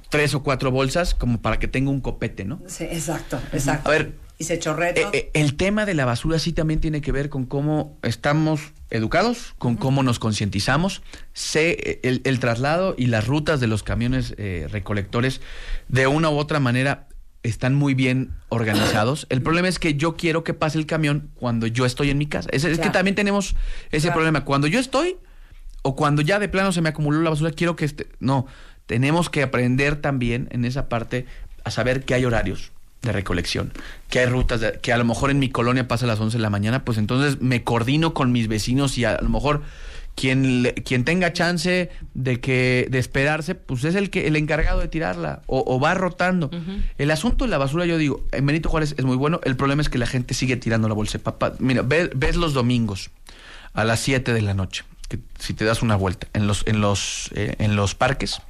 tres o cuatro bolsas como para que tenga un copete, ¿no? Sí, exacto, exacto. A ver, y se chorreta. Eh, eh, el tema de la basura sí también tiene que ver con cómo estamos educados, con cómo nos concientizamos. Sé eh, el, el traslado y las rutas de los camiones eh, recolectores de una u otra manera están muy bien organizados. El problema es que yo quiero que pase el camión cuando yo estoy en mi casa. Es, es que también tenemos ese Claro. problema. Cuando yo estoy o cuando ya de plano se me acumuló la basura, quiero que esté... No, tenemos que aprender también en esa parte a saber que hay horarios de recolección, que hay rutas, de- que a lo mejor en mi colonia pasa a las 11 de la mañana, pues entonces me coordino con mis vecinos y a, lo mejor quien, le- quien tenga chance de que de esperarse, pues es el que el encargado de tirarla o, o va rotando. El asunto de la basura, yo digo, en Benito Juárez es muy bueno, el problema es que la gente sigue tirando la bolsa de papa. Mira, ve- ves los domingos a las 7 de la noche, que si te das una vuelta en los en los eh, en los parques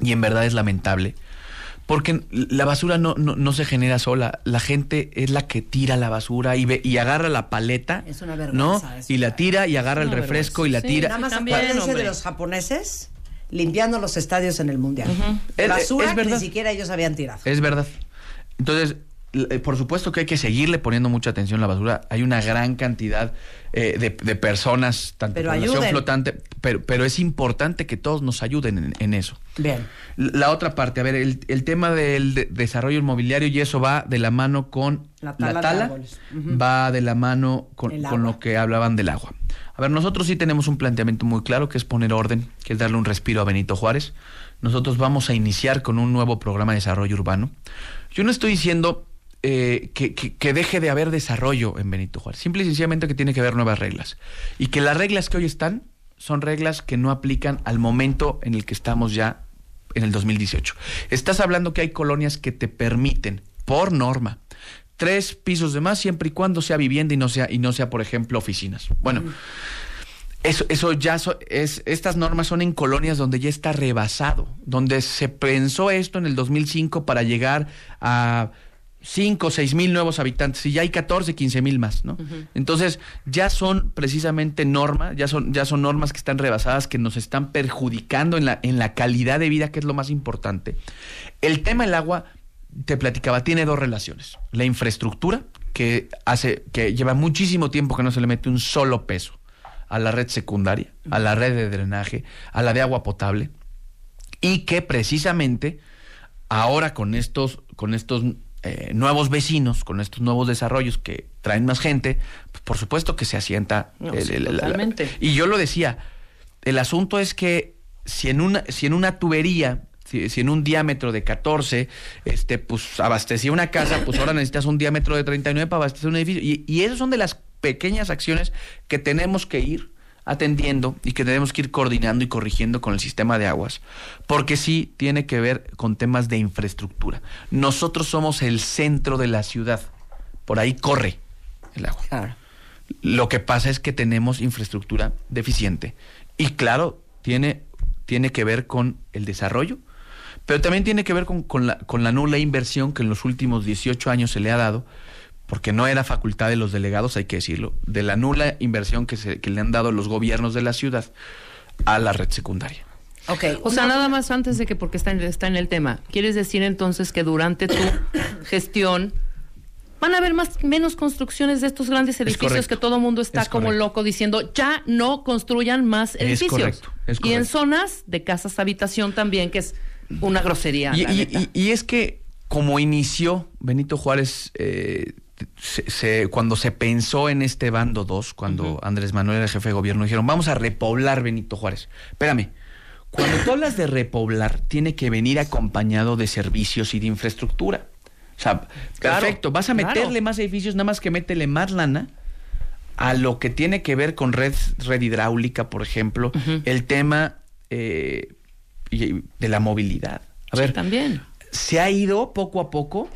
y en verdad es lamentable. Porque la basura no, no, no se genera sola. La gente es la que tira la basura y ve, y agarra la paleta. Es una ¿no? eso, Y la tira y agarra el refresco vergüenza. y la Sí, tira. Nada más acuérdense de los japoneses limpiando los estadios en el mundial. Basura es que verdad. ni siquiera ellos habían tirado. Es verdad. Entonces, eh, por supuesto que hay que seguirle poniendo mucha atención a la basura. Hay una gran cantidad eh, de, de personas, tanto Pero población ayuden. flotante, pero, pero es importante que todos nos ayuden en, en eso. Bien. La otra parte, a ver, el, el tema del de- desarrollo inmobiliario y eso va de la mano con La tala de va de la mano con, con lo que hablaban del agua. A ver, nosotros sí tenemos un planteamiento muy claro que es poner orden, que es darle un respiro a Benito Juárez. Nosotros vamos a iniciar con un nuevo programa de desarrollo urbano. Yo no estoy diciendo eh, que, que- que deje de haber desarrollo en Benito Juárez. Simple y sencillamente que tiene que haber nuevas reglas. Y que las reglas que hoy están son reglas que no aplican al momento en el que estamos ya en el 2018. Estás hablando que hay colonias que te permiten, por norma, tres pisos de más siempre y cuando sea vivienda y no sea, y no sea por ejemplo, oficinas. Bueno. Eso, eso ya so- es, estas normas son en colonias donde ya está rebasado, donde se pensó esto en el 2005 para llegar a 5 o 6 mil nuevos habitantes y ya hay 14, 15 mil más, ¿no? Entonces ya son precisamente normas, ya son, ya son normas que están rebasadas, que nos están perjudicando en la, en la calidad de vida, que es lo más importante. El tema del agua, te platicaba, tiene dos relaciones. La infraestructura, que hace, que lleva muchísimo tiempo que no se le mete un solo peso a la red secundaria, a la red de drenaje, a la de agua potable, y que precisamente ahora con estos, con estos eh, nuevos vecinos, con estos nuevos desarrollos que traen más gente, pues, por supuesto que se asienta. No, el- sí, el- la- la- totalmente. y yo lo decía, el asunto es que si en una, si en una tubería, si, si en un diámetro de 14, este, pues abastecía una casa, pues ahora necesitas un diámetro de 39 para abastecer un edificio. Y, y esas son de las pequeñas acciones que tenemos que ir atendiendo y que tenemos que ir coordinando y corrigiendo con el sistema de aguas, porque sí tiene que ver con temas de infraestructura. Nosotros somos el centro de la ciudad, por ahí corre el agua. Claro. Lo que pasa es que tenemos infraestructura deficiente. Y claro, tiene, tiene que ver con el desarrollo, pero también tiene que ver con, con la, con la nula inversión que en los últimos 18 años se le ha dado, porque no era facultad de los delegados, hay que decirlo, de la nula inversión que, se, que le han dado los gobiernos de la ciudad a la red secundaria. Ok. O sea, nada más antes de que, porque está en, está en el tema, ¿quieres decir entonces que durante tu [COUGHS] gestión van a haber más menos construcciones de estos grandes edificios correcto. que todo el mundo está Es como correcto. loco diciendo ya no construyan más edificios? correcto, es Y en correcto. zonas de casas habitación también, que es una grosería. Y, la y- neta. y- y es que como inició Benito Juárez, eh, se- se- cuando se pensó en este bando 2, cuando Andrés Manuel era jefe de gobierno, dijeron, vamos a repoblar Benito Juárez. Espérame, cuando tú hablas de repoblar, tiene que venir acompañado de servicios y de infraestructura. O sea, Claro, perfecto, vas a claro. meterle más edificios, nada más que métele más lana a lo que tiene que ver con red, red hidráulica, por ejemplo, el tema eh, de la movilidad. A Sí, ver, también. se ha ido poco a poco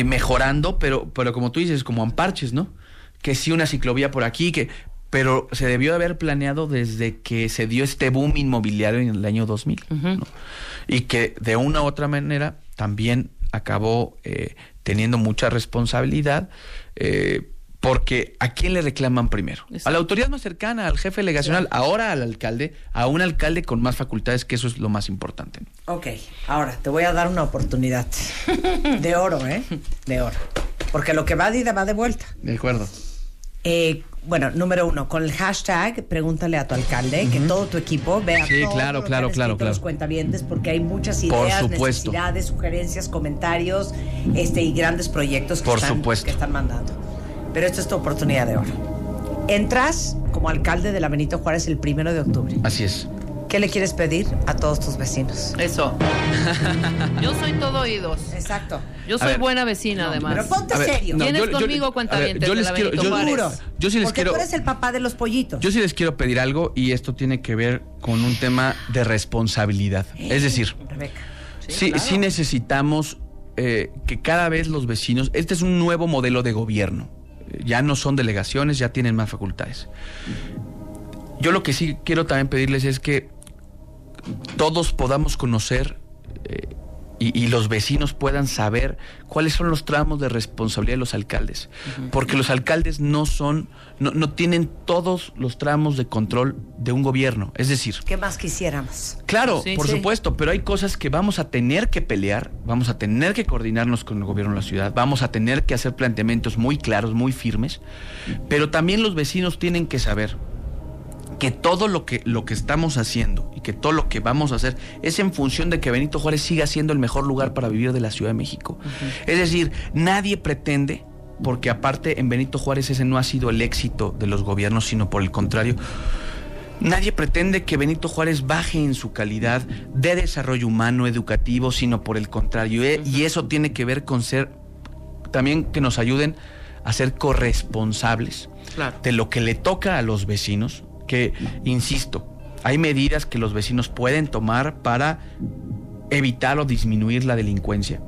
eh, mejorando, pero, pero como tú dices, como en parches, ¿no? Que sí una ciclovía por aquí, que pero se debió de haber planeado desde que se dio este boom inmobiliario en el año 2000, ¿no? Y que de una u otra manera también acabó eh, teniendo mucha responsabilidad, eh, porque ¿a quién le reclaman primero? A la autoridad más cercana, al jefe delegacional, ahora al alcalde, a un alcalde con más facultades, que eso es lo más importante. Ok, ahora te voy a dar una oportunidad. [LAUGHS] De oro, ¿eh? De oro. Porque lo que va de ida va de vuelta. De acuerdo. Eh, bueno, número uno, con el hashtag pregúntale a tu alcalde, que todo tu equipo vea Sí, todo claro, lo que claro, escrito los cuentavientes, porque hay muchas ideas, necesidades, sugerencias, comentarios, este y grandes proyectos que, Por están, supuesto. que están mandando. Pero esta es tu oportunidad de oro. Entras como alcalde de la Benito Juárez el primero de octubre. Así es. ¿Qué le quieres pedir a todos tus vecinos? Eso. [LAUGHS] Yo soy todo oídos. Exacto. Yo A soy ver. buena vecina, además. Pero ponte ver, serio. no, ¿Vienes yo- conmigo, a ver, cuentavientes yo les quiero- yo-? Seguro. Yo sí les Porque quiero- tú eres el papá de los pollitos. Yo sí les quiero pedir algo y esto tiene que ver con un tema de responsabilidad. Es decir, Rebeca. sí, claro. sí necesitamos eh, que cada vez los vecinos, este es un nuevo modelo de gobierno, Eh, ya no son delegaciones, ya tienen más facultades. Yo lo que sí quiero también pedirles es que todos podamos conocer eh, y, y los vecinos puedan saber cuáles son los tramos de responsabilidad de los alcaldes. Porque los alcaldes no son, no, no tienen todos los tramos de control de un gobierno. Es decir, ¿Qué más quisiéramos? Claro, Sí, por sí. supuesto, pero hay cosas que vamos a tener que pelear, vamos a tener que coordinarnos con el gobierno de la ciudad, vamos a tener que hacer planteamientos muy claros, muy firmes, pero también los vecinos tienen que saber que todo lo que, lo que estamos haciendo y que todo lo que vamos a hacer es en función de que Benito Juárez siga siendo el mejor lugar para vivir de la Ciudad de México. Es decir, nadie pretende, porque aparte en Benito Juárez ese no ha sido el éxito de los gobiernos, sino por el contrario, Nadie pretende que Benito Juárez baje en su calidad de desarrollo humano, educativo, sino por el contrario. eh, Y eso tiene que ver con ser, también que nos ayuden a ser corresponsables Claro. de lo que le toca a los vecinos, que, insisto, hay medidas que los vecinos pueden tomar para evitar o disminuir la delincuencia,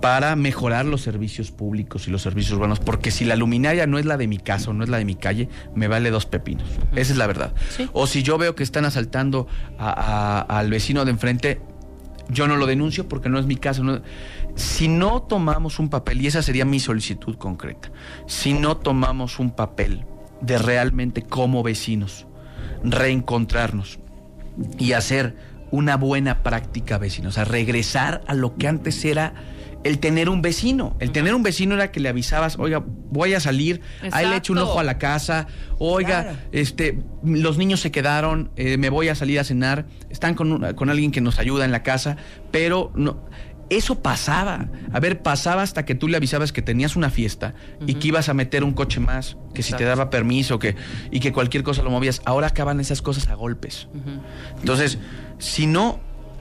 para mejorar los servicios públicos y los servicios urbanos, porque si la luminaria no es la de mi casa o no es la de mi calle, me vale dos pepinos. Esa es la verdad. Sí. O si yo veo que están asaltando a- a- al vecino de enfrente, yo no lo denuncio porque no es mi caso. no- Si no tomamos un papel, y esa sería mi solicitud concreta, si no tomamos un papel de realmente como vecinos, reencontrarnos y hacer una buena práctica vecina, o sea, regresar a lo que antes era el tener un vecino. El tener un vecino era que le avisabas, oiga, voy a salir, ahí le echo un Exacto. ojo a la casa, oiga, Claro. este, los niños se quedaron, eh, me voy a salir a cenar, están con, una- con alguien que nos ayuda en la casa, pero no. Eso pasaba. A ver, pasaba hasta que tú le avisabas que tenías una fiesta y que ibas a meter un coche más, que si te daba permiso, que, y que cualquier cosa lo movías. Ahora acaban esas cosas a golpes. Entonces, si no,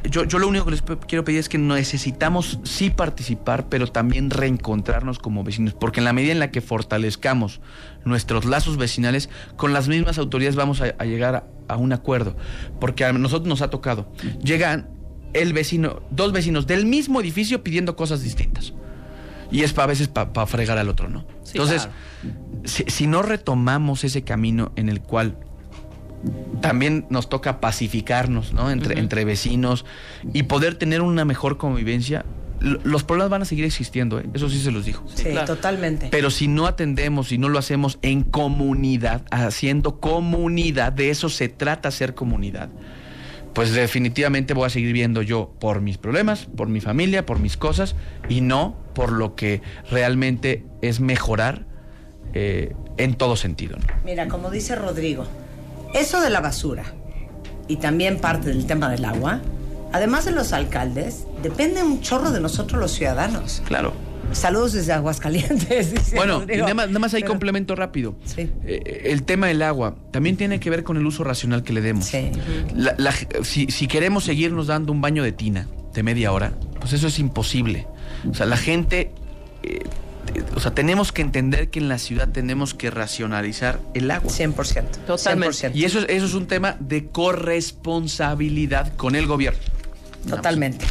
yo, yo lo único que les quiero pedir es que necesitamos sí participar, pero también reencontrarnos como vecinos, porque en la medida en la que fortalezcamos nuestros lazos vecinales, con las mismas autoridades vamos a, a llegar a, a un acuerdo, porque a nosotros nos ha tocado. Llegan el vecino, dos vecinos del mismo edificio pidiendo cosas distintas. Y es pa- a veces para fregar al otro, ¿no? Sí, Entonces, si, si no retomamos ese camino en el cual también nos toca pacificarnos, ¿no? Entre, entre vecinos y poder tener una mejor convivencia, los problemas van a seguir existiendo, ¿eh? eso sí se los digo. Sí, claro. totalmente. Pero si no atendemos, si no lo hacemos en comunidad, haciendo comunidad, de eso se trata ser comunidad, pues definitivamente voy a seguir viendo yo por mis problemas, por mi familia, por mis cosas y no por lo que realmente es mejorar eh, en todo sentido. ¿no? Mira, como dice Rodrigo, eso de la basura y también parte del tema del agua, además de los alcaldes, depende un chorro de nosotros los ciudadanos. Claro. Saludos desde Aguascalientes. [LAUGHS] dice Bueno, y nada más, nada más hay Pero- complemento rápido. Sí. Eh, el tema del agua también tiene que ver con el uso racional que le demos. Sí. La- la- si, si queremos seguirnos dando un baño de tina de media hora, pues eso es imposible. O sea, la gente, eh, o sea, tenemos que entender que en la ciudad tenemos que racionalizar el agua. 100%. Totalmente. 100%. Y eso, es- eso es un tema de corresponsabilidad con el gobierno. Totalmente.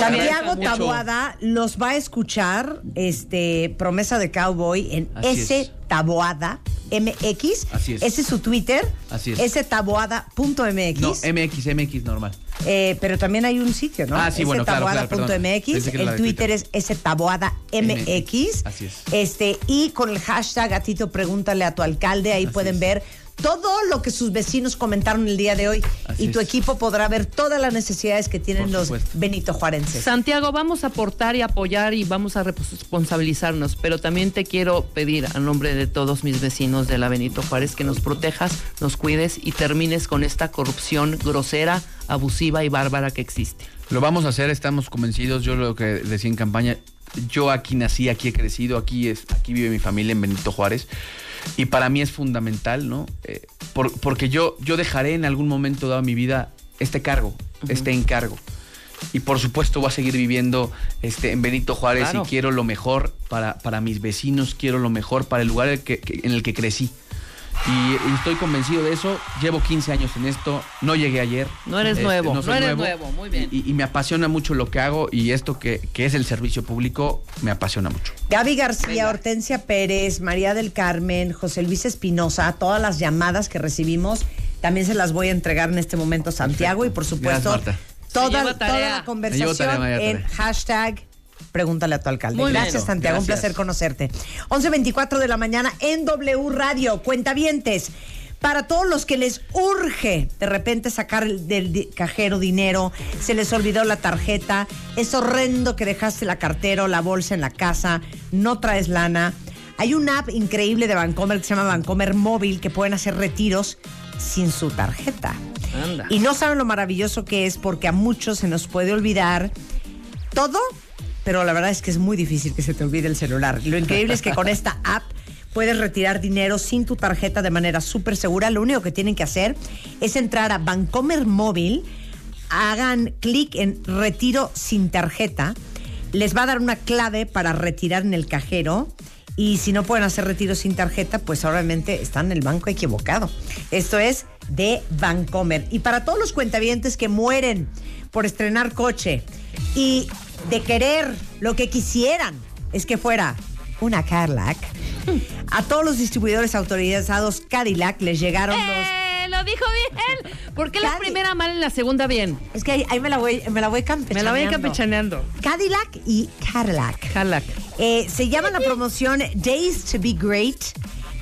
Santiago. Taboada los va a escuchar, este, promesa de cowboy en Así S es. Taboada MX. Así es. Ese es su Twitter. Así es. staboada.mx. No, MX, MX normal. Eh, pero también hay un sitio, ¿no? Ah, sí, bueno, claro, perdón. la El Twitter Twitter. es staboada MX. Así es. Este, y con el hashtag gatito pregúntale a tu alcalde, ahí Así pueden es. ver todo lo que sus vecinos comentaron el día de hoy. Así y tu es. equipo podrá ver todas las necesidades que tienen los. Benito Juarenses. Santiago, vamos a aportar y apoyar y vamos a responsabilizarnos, pero también te quiero pedir a nombre de todos mis vecinos de la Benito Juárez que nos protejas, nos cuides y termines con esta corrupción grosera, abusiva y bárbara que existe. Lo vamos a hacer, estamos convencidos. Yo lo que decía en campaña, yo aquí nací, aquí he crecido, aquí es, aquí vive mi familia en Benito Juárez. Y para mí es fundamental, ¿no? Eh, por- porque yo, yo dejaré en algún momento dado mi vida este cargo, este encargo. Y por supuesto voy a seguir viviendo este, en Benito Juárez Claro. y quiero lo mejor para, para mis vecinos, quiero lo mejor para el lugar en el que, que- en el que crecí. Y, y estoy convencido de eso. Llevo 15 años en esto, no llegué ayer. No eres Este, nuevo, no soy eres nuevo, muy bien. Y, y me apasiona mucho lo que hago y esto que, que es el servicio público me apasiona mucho. Gaby García, Venga. Hortensia Pérez, María del Carmen, José Luis Espinosa, todas las llamadas que recibimos, también se las voy a entregar en este momento a Santiago y por supuesto Gracias, toda, toda la conversación tarea, en hashtag Pregúntale a tu alcalde. Muy. Gracias, Santiago. Un placer conocerte. 11.24 de la mañana en W Radio. Cuentavientes. Para todos los que les urge de repente sacar el- del cajero dinero, se les olvidó la tarjeta, es horrendo que dejaste la cartera o la bolsa en la casa, no traes lana. Hay una app increíble de Bancomer que se llama Bancomer Móvil que pueden hacer retiros sin su tarjeta. Anda. Y no saben lo maravilloso que es porque a muchos se nos puede olvidar todo, pero la verdad es que es muy difícil que se te olvide el celular. Lo increíble es que con esta [LAUGHS] app puedes retirar dinero sin tu tarjeta de manera súper segura. Lo único que tienen que hacer es entrar a Bancomer Móvil, hagan clic en retiro sin tarjeta, les va a dar una clave para retirar en el cajero. Y si no pueden hacer retiro sin tarjeta, pues obviamente están en el banco equivocado. Esto es de Bancomer. Y para todos los cuentavientes que mueren por estrenar coche y de querer lo que quisieran es que fuera una Cadillac, a todos los distribuidores autorizados Cadillac les llegaron los... ¡Eh! Lo dijo bien. ¿Por qué la Cadi- primera mal y la segunda bien? Es que ahí, ahí me la voy, me la voy campechaneando. Me la voy campechaneando. Cadillac y Cadillac. Calac. Eh, se llama la promoción Days to Be Great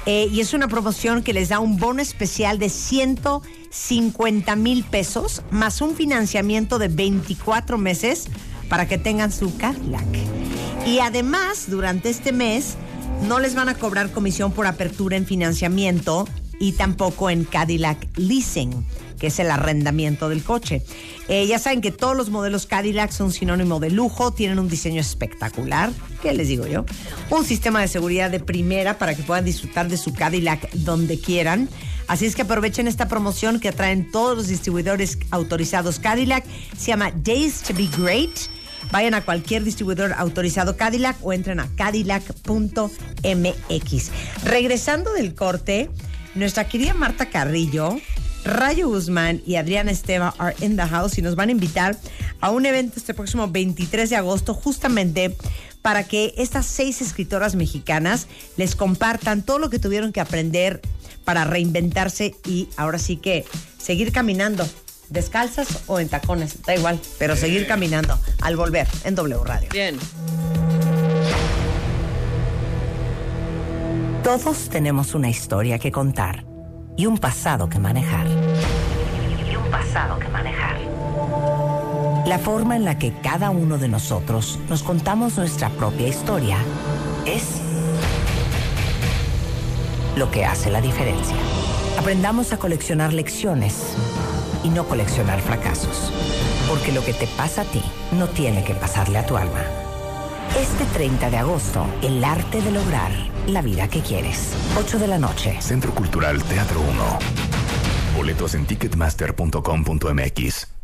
eh, y es una promoción que les da un bono especial de 150 mil pesos más un financiamiento de 24 meses para que tengan su Cadillac. Y además, durante este mes, no les van a cobrar comisión por apertura en financiamiento y tampoco en Cadillac Leasing, que es el arrendamiento del coche. Eh, ya saben que todos los modelos Cadillac son sinónimo de lujo, tienen un diseño espectacular, ¿qué les digo yo? Un sistema de seguridad de primera para que puedan disfrutar de su Cadillac donde quieran. Así es que aprovechen esta promoción que atraen todos los distribuidores autorizados Cadillac. Se llama Days to Be Great. Vayan a cualquier distribuidor autorizado Cadillac o entren a cadillac.mx. Regresando del corte, nuestra querida Marta Carrillo, Rayo Guzmán y Adriana Esteva are in the house y nos van a invitar a un evento este próximo 23 de agosto justamente para que estas seis escritoras mexicanas les compartan todo lo que tuvieron que aprender para reinventarse y ahora sí que seguir caminando descalzas o en tacones, da igual, pero seguir caminando al volver en W Radio. Bien. Todos tenemos una historia que contar y un pasado que manejar. Y un pasado que manejar. La forma en la que cada uno de nosotros nos contamos nuestra propia historia es lo que hace la diferencia. Aprendamos a coleccionar lecciones y no coleccionar fracasos. Porque lo que te pasa a ti no tiene que pasarle a tu alma. Este 30 de agosto, el arte de lograr la vida que quieres. 8 de la noche. Centro Cultural Teatro 1. Boletos en ticketmaster.com.mx.